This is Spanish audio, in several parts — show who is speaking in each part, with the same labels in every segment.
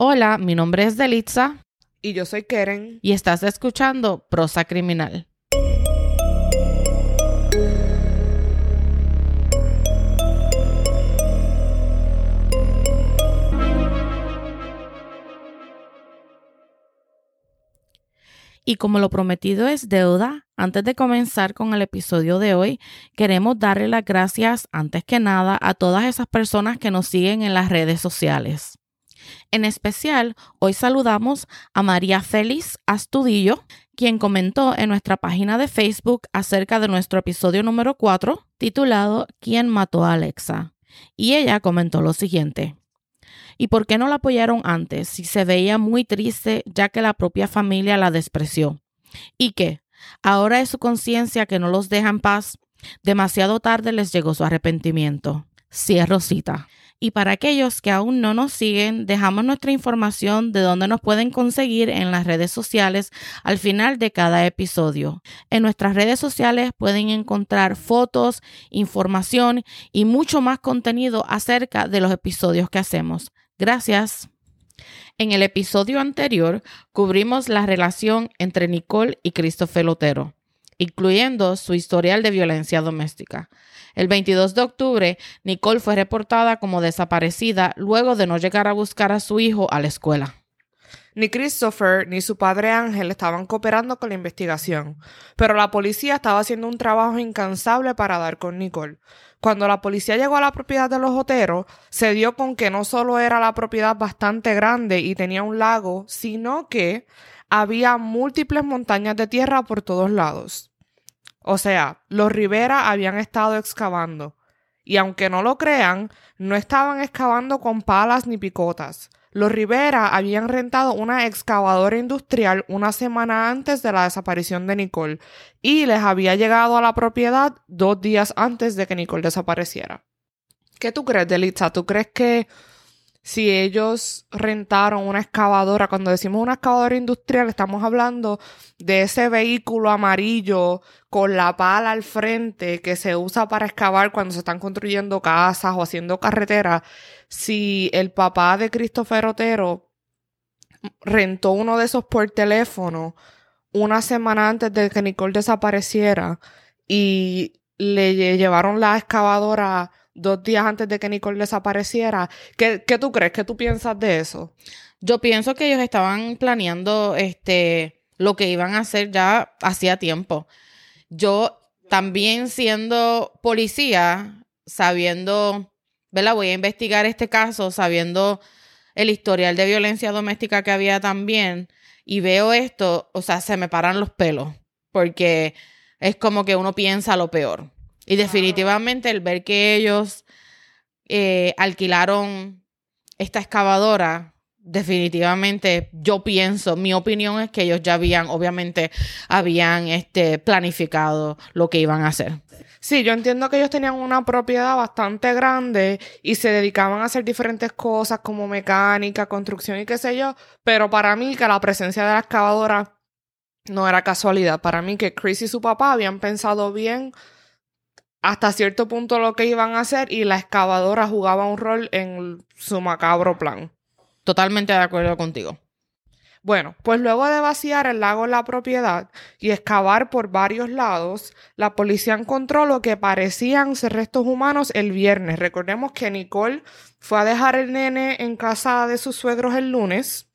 Speaker 1: Hola, mi nombre es Delitza.
Speaker 2: Y yo soy Keren.
Speaker 1: Y estás escuchando Prosa Criminal. Y como lo prometido es deuda, antes de comenzar con el episodio de hoy, queremos darle las gracias antes que nada a todas esas personas que nos siguen en las redes sociales. En especial, hoy saludamos a María Félix Astudillo, quien comentó en nuestra página de Facebook acerca de nuestro episodio número 4, titulado ¿Quién mató a Alexa? Y ella comentó lo siguiente. ¿Y por qué no la apoyaron antes si se veía muy triste ya que la propia familia la despreció? ¿Y qué? Ahora es su conciencia que no los deja en paz. Demasiado tarde les llegó su arrepentimiento. Cierro cita. Y para aquellos que aún no nos siguen, dejamos nuestra información de dónde nos pueden conseguir en las redes sociales al final de cada episodio. En nuestras redes sociales pueden encontrar fotos, información y mucho más contenido acerca de los episodios que hacemos. Gracias. En el episodio anterior cubrimos la relación entre Nicole y Christopher Lotero, incluyendo su historial de violencia doméstica. El 22 de octubre, Nicole fue reportada como desaparecida luego de no llegar a buscar a su hijo a la escuela.
Speaker 2: Ni Christopher ni su padre Ángel estaban cooperando con la investigación, pero la policía estaba haciendo un trabajo incansable para dar con Nicole. Cuando la policía llegó a la propiedad de los Oteros, se dio con que no solo era la propiedad bastante grande y tenía un lago, sino que había múltiples montañas de tierra por todos lados. O sea, los Rivera habían estado excavando. Y aunque no lo crean, no estaban excavando con palas ni picotas. Los Rivera habían rentado una excavadora industrial una semana antes de la desaparición de Nicole y les había llegado a la propiedad dos días antes de que Nicole desapareciera. ¿Qué tú crees, Delitza? ¿Tú crees que si ellos rentaron una excavadora, cuando decimos una excavadora industrial, estamos hablando de ese vehículo amarillo con la pala al frente que se usa para excavar cuando se están construyendo casas o haciendo carreteras. Si el papá de Christopher Otero rentó uno de esos por teléfono una semana antes de que Nicole desapareciera y le llevaron la excavadora dos días antes de que Nicole desapareciera. ¿Qué, ¿Qué, tú crees? ¿Qué tú piensas de eso?
Speaker 1: Yo pienso que ellos estaban planeando este, lo que iban a hacer ya hacía tiempo. Yo también siendo policía, sabiendo, ¿verdad? Voy a investigar este caso, sabiendo el historial de violencia doméstica que había también, y veo esto, o sea, se me paran los pelos, porque es como que uno piensa lo peor. Y definitivamente el ver que ellos eh, alquilaron esta excavadora, definitivamente yo pienso, mi opinión es que ellos ya habían, obviamente, habían este, planificado lo que iban a hacer.
Speaker 2: Sí, yo entiendo que ellos tenían una propiedad bastante grande y se dedicaban a hacer diferentes cosas como mecánica, construcción y qué sé yo, pero para mí que la presencia de la excavadora no era casualidad. Para mí que Chris y su papá habían pensado bien hasta cierto punto lo que iban a hacer y la excavadora jugaba un rol en su macabro plan.
Speaker 1: Totalmente de acuerdo contigo.
Speaker 2: Bueno, pues luego de vaciar el lago en la propiedad y excavar por varios lados, la policía encontró lo que parecían ser restos humanos el viernes. Recordemos que Nicole fue a dejar el nene en casa de sus suegros el lunes.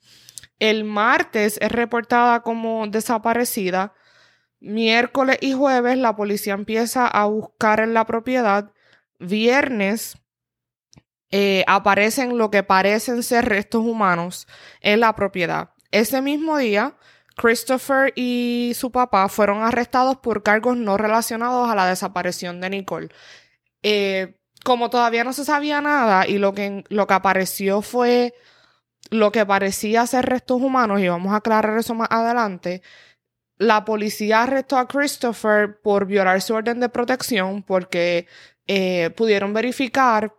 Speaker 2: El martes es reportada como desaparecida Miércoles y jueves la policía empieza a buscar en la propiedad. Viernes eh, aparecen lo que parecen ser restos humanos en la propiedad. Ese mismo día, Christopher y su papá fueron arrestados por cargos no relacionados a la desaparición de Nicole. Eh, como todavía no se sabía nada y lo que, lo que apareció fue lo que parecía ser restos humanos, y vamos a aclarar eso más adelante, la policía arrestó a Christopher por violar su orden de protección porque eh, pudieron verificar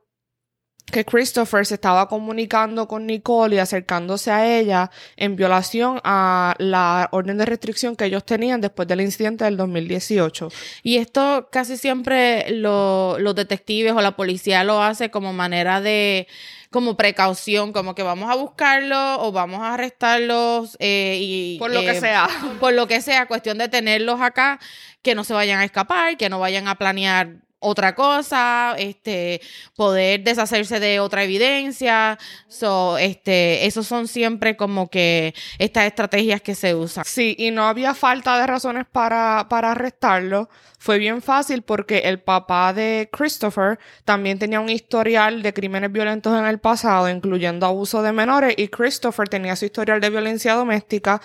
Speaker 2: que Christopher se estaba comunicando con Nicole y acercándose a ella en violación a la orden de restricción que ellos tenían después del incidente del 2018.
Speaker 1: Y esto casi siempre lo- los detectives o la policía lo hace como manera de como precaución, como que vamos a buscarlos o vamos a arrestarlos eh, y
Speaker 2: Por lo
Speaker 1: eh,
Speaker 2: que sea.
Speaker 1: por lo que sea, cuestión de tenerlos acá, que no se vayan a escapar, que no vayan a planear otra cosa, este, poder deshacerse de otra evidencia. So, este, esos son siempre como que estas estrategias que se usan.
Speaker 2: Sí, y no había falta de razones para, para arrestarlo. Fue bien fácil porque el papá de Christopher también tenía un historial de crímenes violentos en el pasado, incluyendo abuso de menores, y Christopher tenía su historial de violencia doméstica.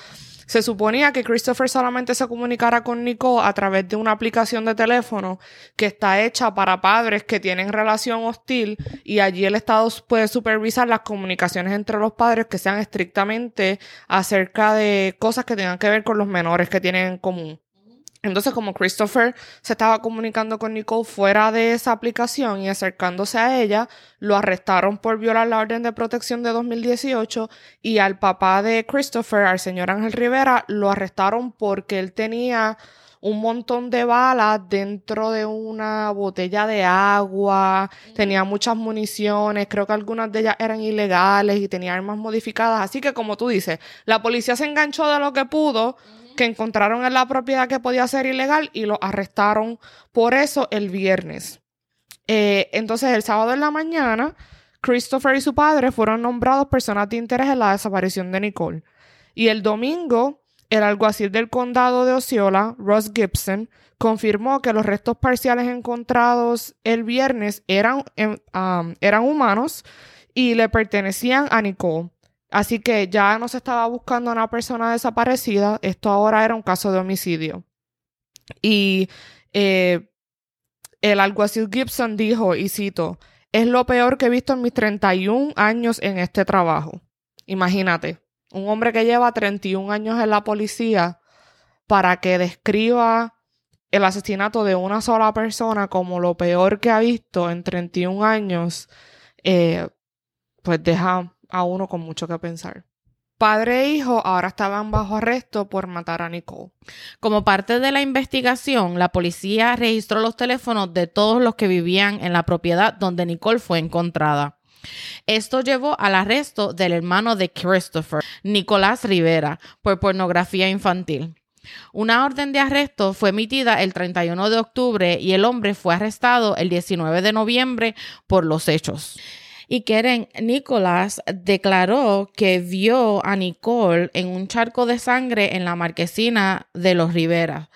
Speaker 2: Se suponía que Christopher solamente se comunicara con Nicole a través de una aplicación de teléfono que está hecha para padres que tienen relación hostil y allí el Estado puede supervisar las comunicaciones entre los padres que sean estrictamente acerca de cosas que tengan que ver con los menores que tienen en común. Entonces, como Christopher se estaba comunicando con Nicole fuera de esa aplicación y acercándose a ella, lo arrestaron por violar la orden de protección de 2018 y al papá de Christopher, al señor Ángel Rivera, lo arrestaron porque él tenía un montón de balas dentro de una botella de agua, tenía muchas municiones, creo que algunas de ellas eran ilegales y tenía armas modificadas, así que como tú dices, la policía se enganchó de lo que pudo, que encontraron en la propiedad que podía ser ilegal y lo arrestaron por eso el viernes. Eh, entonces el sábado en la mañana, Christopher y su padre fueron nombrados personas de interés en la desaparición de Nicole. Y el domingo, el alguacil del condado de Osceola, Ross Gibson, confirmó que los restos parciales encontrados el viernes eran, em, eran humanos y le pertenecían a Nicole. Así que ya no se estaba buscando a una persona desaparecida, esto ahora era un caso de homicidio. Y eh, el alguacil Gibson dijo, y cito, es lo peor que he visto en mis 31 años en este trabajo. Imagínate, un hombre que lleva 31 años en la policía para que describa el asesinato de una sola persona como lo peor que ha visto en 31 años, eh, pues deja a uno con mucho que pensar. Padre e hijo ahora estaban bajo arresto por matar a Nicole.
Speaker 1: Como parte de la investigación, la policía registró los teléfonos de todos los que vivían en la propiedad donde Nicole fue encontrada. Esto llevó al arresto del hermano de Christopher, Nicolás Rivera, por pornografía infantil. Una orden de arresto fue emitida el 31 de octubre y el hombre fue arrestado el 19 de noviembre por los hechos. Y Keren Nicolás declaró que vio a Nicole en un charco de sangre en la marquesina de los Rivera,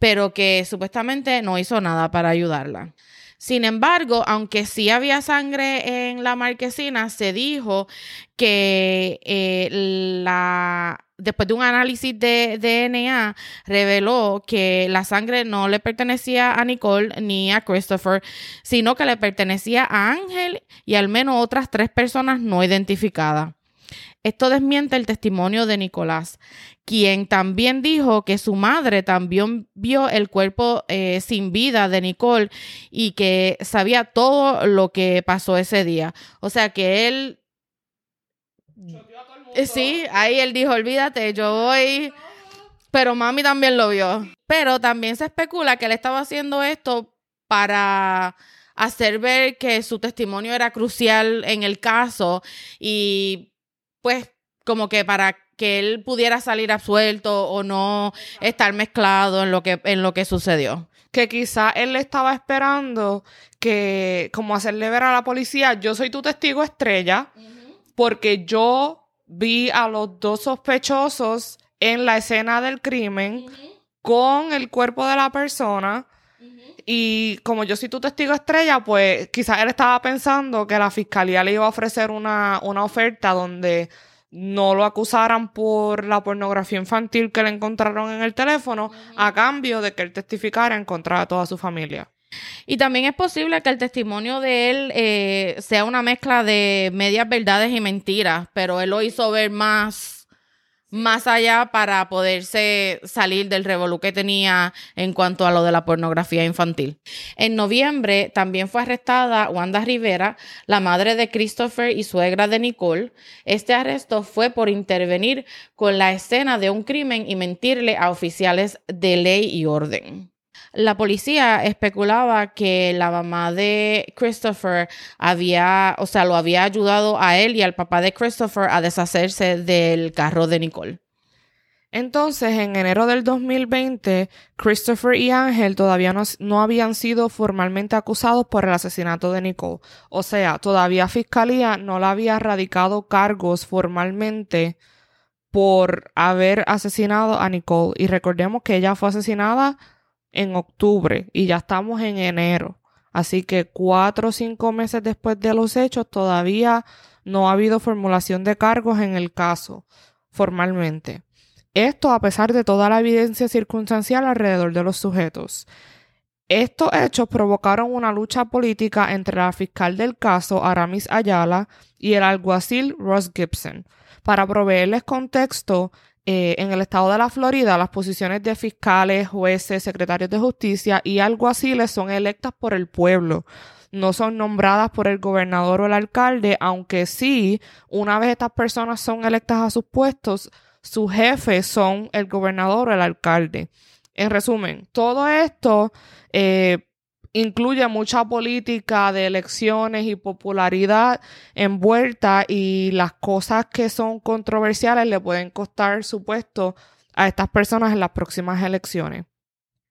Speaker 1: pero que supuestamente no hizo nada para ayudarla. Sin embargo, aunque sí había sangre en la marquesina, se dijo que eh, la después de un análisis de DNA, reveló que la sangre no le pertenecía a Nicole ni a Christopher, sino que le pertenecía a Ángel y al menos otras tres personas no identificadas. Esto desmiente el testimonio de Nicolás, quien también dijo que su madre también vio el cuerpo eh, sin vida de Nicole y que sabía todo lo que pasó ese día. O sea que él Sí, ahí él dijo, olvídate, yo voy. Pero mami también lo vio. Pero también se especula que él estaba haciendo esto para hacer ver que su testimonio era crucial en el caso y pues como que para que él pudiera salir absuelto o no estar mezclado en lo que, en lo que sucedió.
Speaker 2: Que quizá él estaba esperando que, como hacerle ver a la policía, yo soy tu testigo estrella, porque yo vi a los dos sospechosos en la escena del crimen con el cuerpo de la persona. Y como yo soy tu testigo estrella, pues quizás él estaba pensando que la fiscalía le iba a ofrecer una, una oferta donde no lo acusaran por la pornografía infantil que le encontraron en el teléfono, a cambio de que él testificara en contra de toda su familia.
Speaker 1: Y también es posible que el testimonio de él eh, sea una mezcla de medias verdades y mentiras, pero él lo hizo ver más, más allá para poderse salir del revolú que tenía en cuanto a lo de la pornografía infantil. En noviembre también fue arrestada Wanda Rivera, la madre de Christopher y suegra de Nicole. Este arresto fue por intervenir con la escena de un crimen y mentirle a oficiales de ley y orden. La policía especulaba que la mamá de Christopher había, o sea, lo había ayudado a él y al papá de Christopher a deshacerse del carro de Nicole.
Speaker 2: Entonces, en enero del 2020, Christopher y Ángel todavía no, no, habían sido formalmente acusados por el asesinato de Nicole. O sea, todavía Fiscalía no le había radicado cargos formalmente por haber asesinado a Nicole. Y recordemos que ella fue asesinada en octubre y ya estamos en enero. Así que cuatro o cinco meses después de los hechos todavía no ha habido formulación de cargos en el caso formalmente. Esto a pesar de toda la evidencia circunstancial alrededor de los sujetos. Estos hechos provocaron una lucha política entre la fiscal del caso, Aramis Ayala, y el alguacil Ross Gibson. Para proveerles contexto, eh, en el estado de la Florida, las posiciones de fiscales, jueces, secretarios de justicia y alguaciles son electas por el pueblo. No son nombradas por el gobernador o el alcalde, aunque sí, una vez estas personas son electas a sus puestos, sus jefes son el gobernador o el alcalde. En resumen, todo esto eh, incluye mucha política de elecciones y popularidad envuelta y las cosas que son controversiales le pueden costar su puesto a estas personas en las próximas elecciones.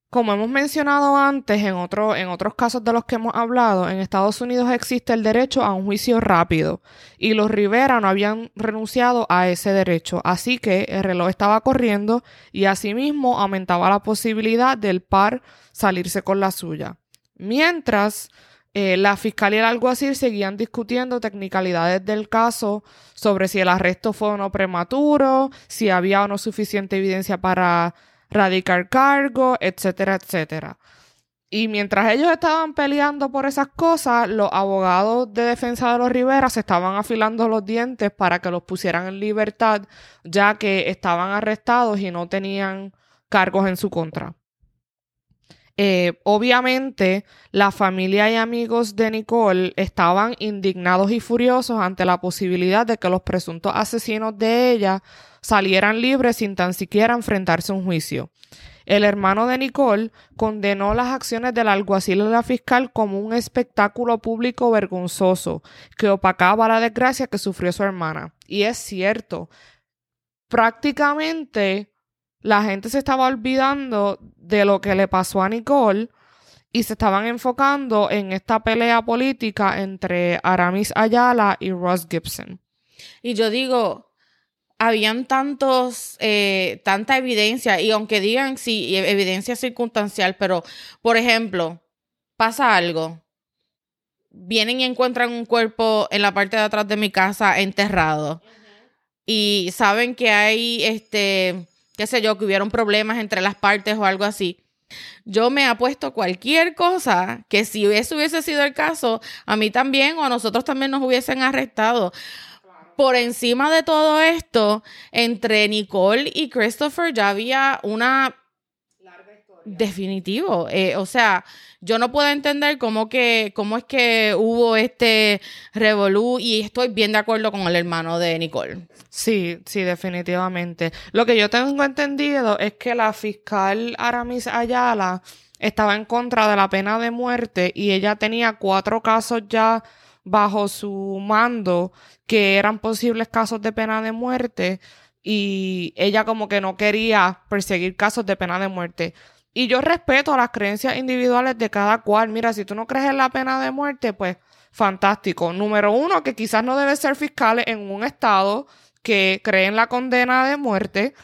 Speaker 2: Como hemos mencionado antes en, otro, en otros casos de los que hemos hablado, en Estados Unidos existe el derecho a un juicio rápido y los Rivera no habían renunciado a ese derecho, así que el reloj estaba corriendo y asimismo aumentaba la posibilidad del par salirse con la suya. Mientras, eh, la fiscalía y el alguacil seguían discutiendo tecnicalidades del caso sobre si el arresto fue o no prematuro, si había o no suficiente evidencia para radicar cargo, etcétera, etcétera. Y mientras ellos estaban peleando por esas cosas, los abogados de defensa de los Rivera se estaban afilando los dientes para que los pusieran en libertad, ya que estaban arrestados y no tenían cargos en su contra. Eh, obviamente, la familia y amigos de Nicole estaban indignados y furiosos ante la posibilidad de que los presuntos asesinos de ella salieran libres sin tan siquiera enfrentarse a un juicio. El hermano de Nicole condenó las acciones del alguacil y la fiscal como un espectáculo público vergonzoso que opacaba la desgracia que sufrió su hermana. Y es cierto, prácticamente la gente se estaba olvidando de lo que le pasó a Nicole y se estaban enfocando en esta pelea política entre Aramis Ayala y Ross Gibson.
Speaker 1: Y yo digo, habían tantos, eh, tanta evidencia, y aunque digan sí, evidencia circunstancial, pero, por ejemplo, pasa algo, vienen y encuentran un cuerpo en la parte de atrás de mi casa enterrado, y saben que hay, este, qué sé yo, que hubieron problemas entre las partes o algo así. Yo me apuesto cualquier cosa que si eso hubiese sido el caso, a mí también o a nosotros también nos hubiesen arrestado. Por encima de todo esto, entre Nicole y Christopher ya había una Definitivo. Eh, o sea, yo no puedo entender cómo que, cómo es que hubo este revolú y estoy bien de acuerdo con el hermano de Nicole.
Speaker 2: Sí, sí, definitivamente. Lo que yo tengo entendido es que la fiscal Aramis Ayala estaba en contra de la pena de muerte y ella tenía cuatro casos ya bajo su mando que eran posibles casos de pena de muerte y ella como que no quería perseguir casos de pena de muerte. Y yo respeto las creencias individuales de cada cual. Mira, si tú no crees en la pena de muerte, pues fantástico. Número uno, que quizás no debe ser fiscal en un estado que cree en la condena de muerte.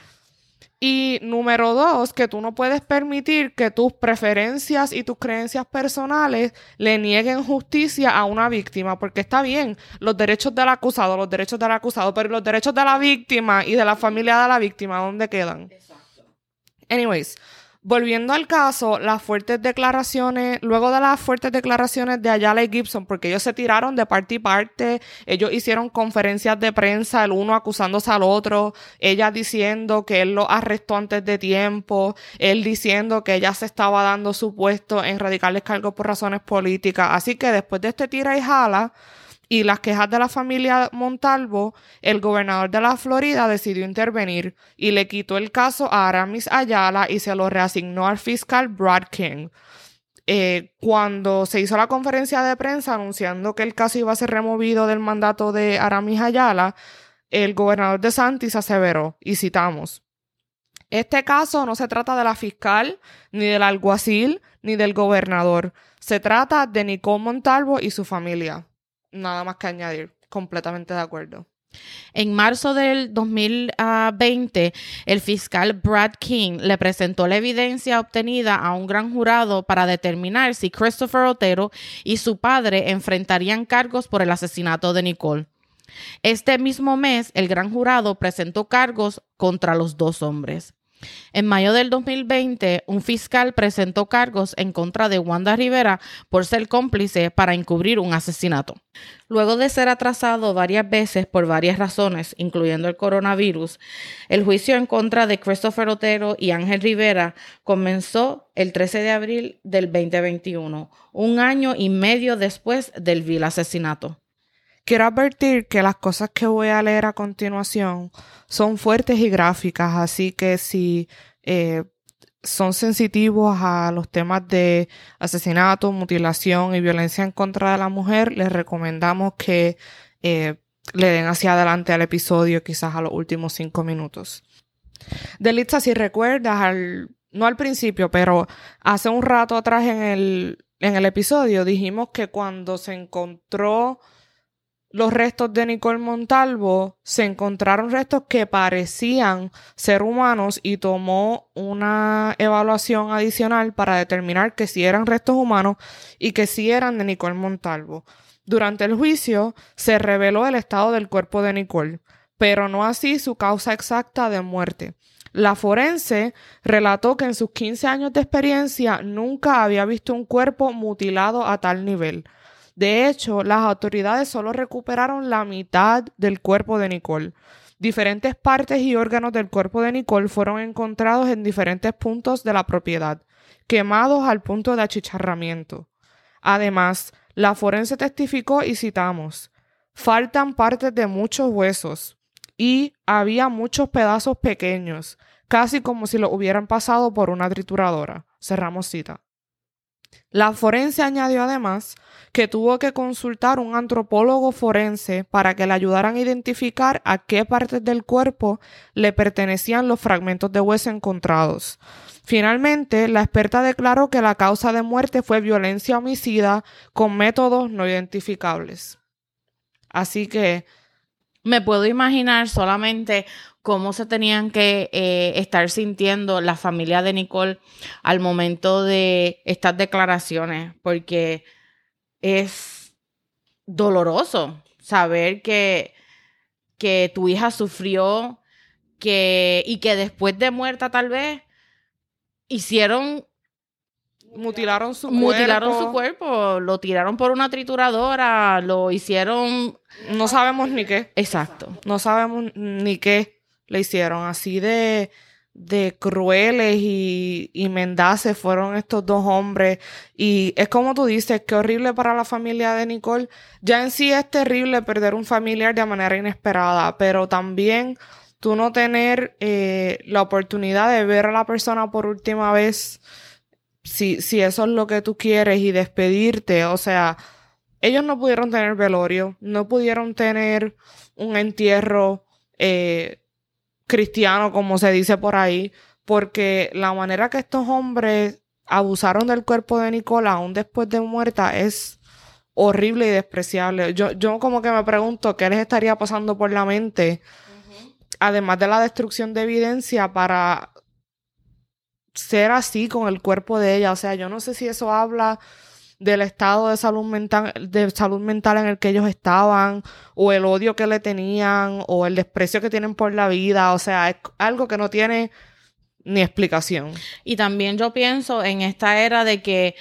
Speaker 2: Y número dos, que tú no puedes permitir que tus preferencias y tus creencias personales le nieguen justicia a una víctima, porque está bien los derechos del acusado, los derechos del acusado, pero los derechos de la víctima y de la familia de la víctima, ¿dónde quedan? Exacto. Anyways, Volviendo al caso, las fuertes declaraciones, luego de las fuertes declaraciones de Ayala y Gibson, porque ellos se tiraron de parte y parte, ellos hicieron conferencias de prensa, el uno acusándose al otro, ella diciendo que él lo arrestó antes de tiempo, él diciendo que ella se estaba dando su puesto en radicales cargos por razones políticas. Así que después de este tira y jala, y las quejas de la familia Montalvo, el gobernador de la Florida decidió intervenir y le quitó el caso a Aramis Ayala y se lo reasignó al fiscal Brad King. Eh, cuando se hizo la conferencia de prensa anunciando que el caso iba a ser removido del mandato de Aramis Ayala, el gobernador de Santis aseveró, y citamos, este caso no se trata de la fiscal, ni del alguacil, ni del gobernador. Se trata de Nicole Montalvo y su familia nada más que añadir. Completamente de acuerdo.
Speaker 1: En marzo del 2020, el fiscal Brad King le presentó la evidencia obtenida a un gran jurado para determinar si Christopher Otero y su padre enfrentarían cargos por el asesinato de Nicole. Este mismo mes, el gran jurado presentó cargos contra los dos hombres. En mayo del 2020, un fiscal presentó cargos en contra de Wanda Rivera por ser cómplice para encubrir un asesinato. Luego de ser atrasado varias veces por varias razones, incluyendo el coronavirus, el juicio en contra de Christopher Otero y Ángel Rivera comenzó el 13 de abril del 2021, un año y medio después del vil asesinato.
Speaker 2: Quiero advertir que las cosas que voy a leer a continuación son fuertes y gráficas, así que si eh, son sensitivos a los temas de asesinato, mutilación y violencia en contra de la mujer, les recomendamos que eh, le den hacia adelante al episodio, quizás a los últimos cinco minutos. Delitza, si recuerdas, no al principio, pero hace un rato atrás en el, en el episodio dijimos que cuando se encontró los restos de Nicole Montalvo, se encontraron restos que parecían ser humanos y tomó una evaluación adicional para determinar que si eran restos humanos y que si eran de Nicole Montalvo. Durante el juicio se reveló el estado del cuerpo de Nicole, pero no así su causa exacta de muerte. La forense relató que en sus 15 años de experiencia nunca había visto un cuerpo mutilado a tal nivel. De hecho, las autoridades solo recuperaron la mitad del cuerpo de Nicole. Diferentes partes y órganos del cuerpo de Nicole fueron encontrados en diferentes puntos de la propiedad, quemados al punto de achicharramiento. Además, la forense testificó y citamos, faltan partes de muchos huesos y había muchos pedazos pequeños, casi como si lo hubieran pasado por una trituradora. Cerramos cita. La forense añadió además que tuvo que consultar un antropólogo forense para que le ayudaran a identificar a qué partes del cuerpo le pertenecían los fragmentos de hueso encontrados. Finalmente, la experta declaró que la causa de muerte fue violencia homicida con métodos no identificables. Así que
Speaker 1: me puedo imaginar solamente cómo se tenían que eh, estar sintiendo la familia de Nicole al momento de estas declaraciones, porque es doloroso saber que, que tu hija sufrió que, y que después de muerta tal vez hicieron
Speaker 2: mutilaron su
Speaker 1: mutilaron
Speaker 2: cuerpo.
Speaker 1: su cuerpo, lo tiraron por una trituradora, lo hicieron
Speaker 2: no sabemos ni qué.
Speaker 1: Exacto.
Speaker 2: No sabemos ni qué le hicieron. Así de, de crueles y, y mendaces fueron estos dos hombres. Y es como tú dices, qué horrible para la familia de Nicole. Ya en sí es terrible perder un familiar de manera inesperada, pero también tú no tener eh, la oportunidad de ver a la persona por última vez, si, si eso es lo que tú quieres y despedirte, o sea, ellos no pudieron tener velorio, no pudieron tener un entierro eh, cristiano, como se dice por ahí, porque la manera que estos hombres abusaron del cuerpo de Nicola aún después de muerta es horrible y despreciable. Yo, yo como que me pregunto qué les estaría pasando por la mente, además de la destrucción de evidencia para ser así con el cuerpo de ella. O sea, yo no sé si eso habla del estado de salud mental, de salud mental en el que ellos estaban, o el odio que le tenían, o el desprecio que tienen por la vida. O sea, es algo que no tiene ni explicación.
Speaker 1: Y también yo pienso en esta era de que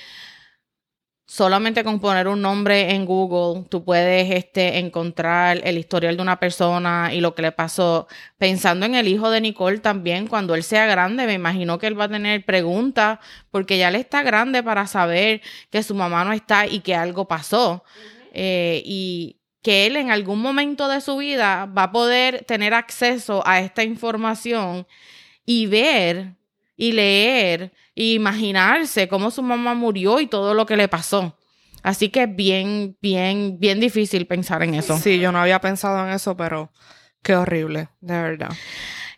Speaker 1: solamente con poner un nombre en Google tú puedes este, encontrar el historial de una persona y lo que le pasó. Pensando en el hijo de Nicole también, cuando él sea grande, me imagino que él va a tener preguntas porque ya él está grande para saber que su mamá no está y que algo pasó. Eh, y que él en algún momento de su vida va a poder tener acceso a esta información y ver y leer e imaginarse cómo su mamá murió y todo lo que le pasó. Así que es bien, bien, bien difícil pensar en eso.
Speaker 2: Sí, yo no había pensado en eso, pero qué horrible, de verdad.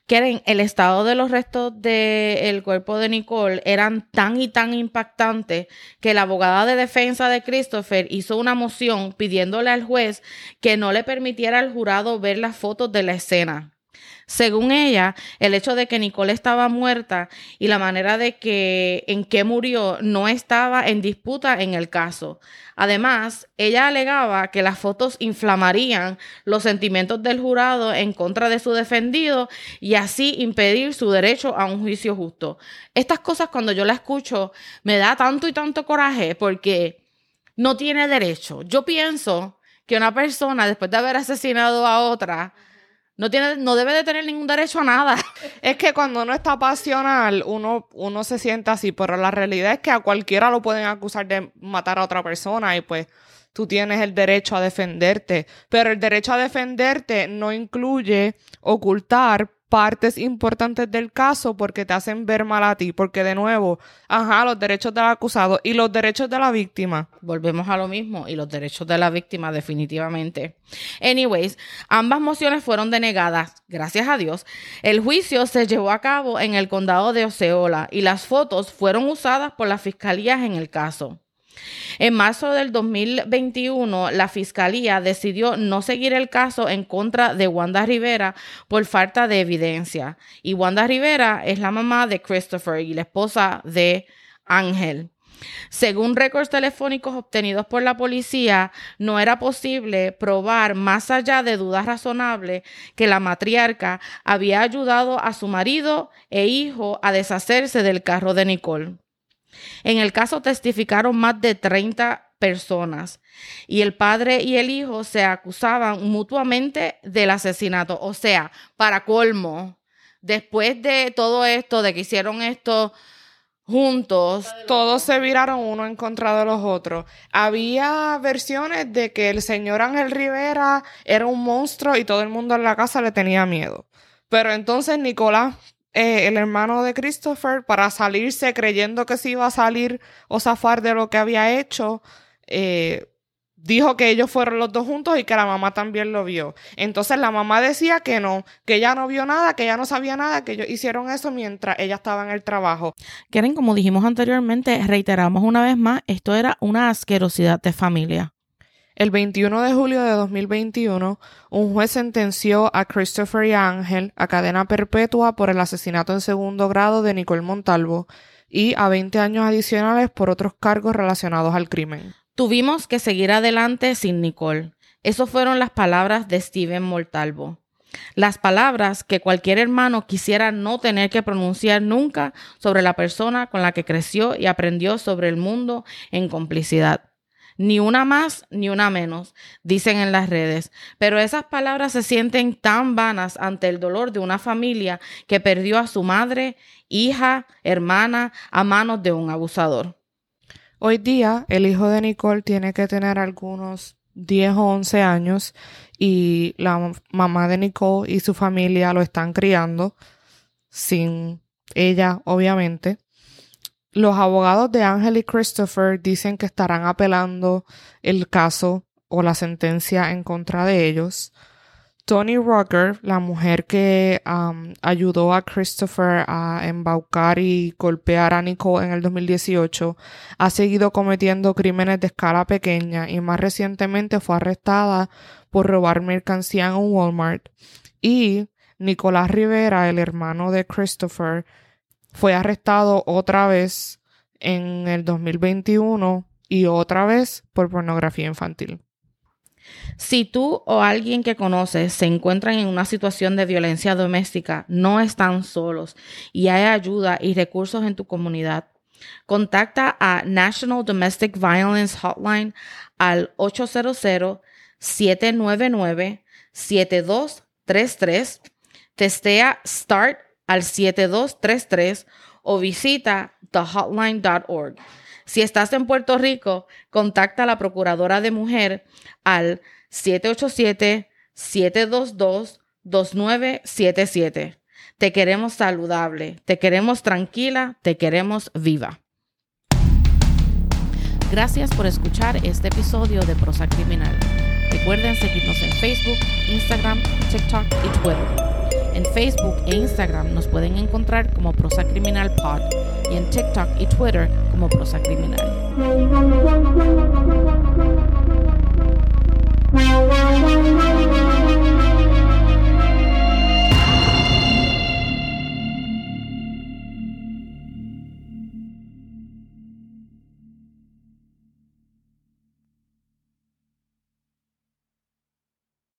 Speaker 1: Keren, el estado de los restos del cuerpo de Nicole eran tan y tan impactantes que la abogada de defensa de Christopher hizo una moción pidiéndole al juez que no le permitiera al jurado ver las fotos de la escena. Según ella, el hecho de que Nicole estaba muerta y la manera de que en que murió no estaba en disputa en el caso. Además, ella alegaba que las fotos inflamarían los sentimientos del jurado en contra de su defendido y así impedir su derecho a un juicio justo. Estas cosas cuando yo las escucho me da tanto y tanto coraje porque no tiene derecho. Yo pienso que una persona después de haber asesinado a otra no, tiene, no debe de tener ningún derecho a nada.
Speaker 2: Es que cuando uno está pasional, uno, uno se siente así, pero la realidad es que a cualquiera lo pueden acusar de matar a otra persona y pues tú tienes el derecho a defenderte. Pero el derecho a defenderte no incluye ocultar partes importantes del caso porque te hacen ver mal a ti, porque de nuevo, ajá, los derechos del acusado y los derechos de la víctima.
Speaker 1: Volvemos a lo mismo y los derechos de la víctima definitivamente. Anyways, ambas mociones fueron denegadas, gracias a Dios. El juicio se llevó a cabo en el condado de Oceola y las fotos fueron usadas por las fiscalías en el caso. En marzo del 2021, la fiscalía decidió no seguir el caso en contra de Wanda Rivera por falta de evidencia. Y Wanda Rivera es la mamá de Christopher y la esposa de Ángel. Según récords telefónicos obtenidos por la policía, no era posible probar más allá de dudas razonables que la matriarca había ayudado a su marido e hijo a deshacerse del carro de Nicole. En el caso testificaron más de 30 personas y el padre y el hijo se acusaban mutuamente del asesinato. O sea, para colmo, después de todo esto, de que hicieron esto juntos.
Speaker 2: Todos se viraron uno en contra de los otros. Había versiones de que el señor Ángel Rivera era un monstruo y todo el mundo en la casa le tenía miedo. Pero entonces Nicolás eh, el hermano de Christopher, para salirse creyendo que se iba a salir o zafar de lo que había hecho, eh, dijo que ellos fueron los dos juntos y que la mamá también lo vio. Entonces la mamá decía que no, que ella no vio nada, que ella no sabía nada, que ellos hicieron eso mientras ella estaba en el trabajo.
Speaker 1: Quieren, como dijimos anteriormente, reiteramos una vez más, esto era una asquerosidad de familia.
Speaker 2: El 21 de julio de 2021, un juez sentenció a Christopher y Ángel a cadena perpetua por el asesinato en segundo grado de Nicole Montalvo y a 20 años adicionales por otros cargos relacionados al crimen.
Speaker 1: Tuvimos que seguir adelante sin Nicole. Esas fueron las palabras de Steven Montalvo. Las palabras que cualquier hermano quisiera no tener que pronunciar nunca sobre la persona con la que creció y aprendió sobre el mundo en complicidad ni una más ni una menos, dicen en las redes. Pero esas palabras se sienten tan vanas ante el dolor de una familia que perdió a su madre, hija, hermana a manos de un abusador.
Speaker 2: Hoy día el hijo de Nicole tiene que tener algunos 10 o 11 años y la mamá de Nicole y su familia lo están criando sin ella, obviamente. Los abogados de Ángel y Christopher dicen que estarán apelando el caso o la sentencia en contra de ellos. Tony Rocker, la mujer que um, ayudó a Christopher a embaucar y golpear a Nicole en el 2018, ha seguido cometiendo crímenes de escala pequeña y más recientemente fue arrestada por robar mercancía en un Walmart. Y Nicolás Rivera, el hermano de Christopher, fue arrestado otra vez en el 2021 y otra vez por pornografía infantil.
Speaker 1: Si tú o alguien que conoces se encuentran en una situación de violencia doméstica, no están solos y hay ayuda y recursos en tu comunidad. Contacta a National Domestic Violence Hotline al 800-799-7233. Testea START al 7233 o visita thehotline.org. Si estás en Puerto Rico, contacta a la Procuradora de Mujer al 787-722-2977. Te queremos saludable, te queremos tranquila, te queremos viva. Gracias por escuchar este episodio de Prosa Criminal. Recuerden seguirnos en Facebook, Instagram, TikTok y Twitter. En Facebook e Instagram nos pueden encontrar como Prosa Criminal Pod y en TikTok y Twitter como Prosa Criminal.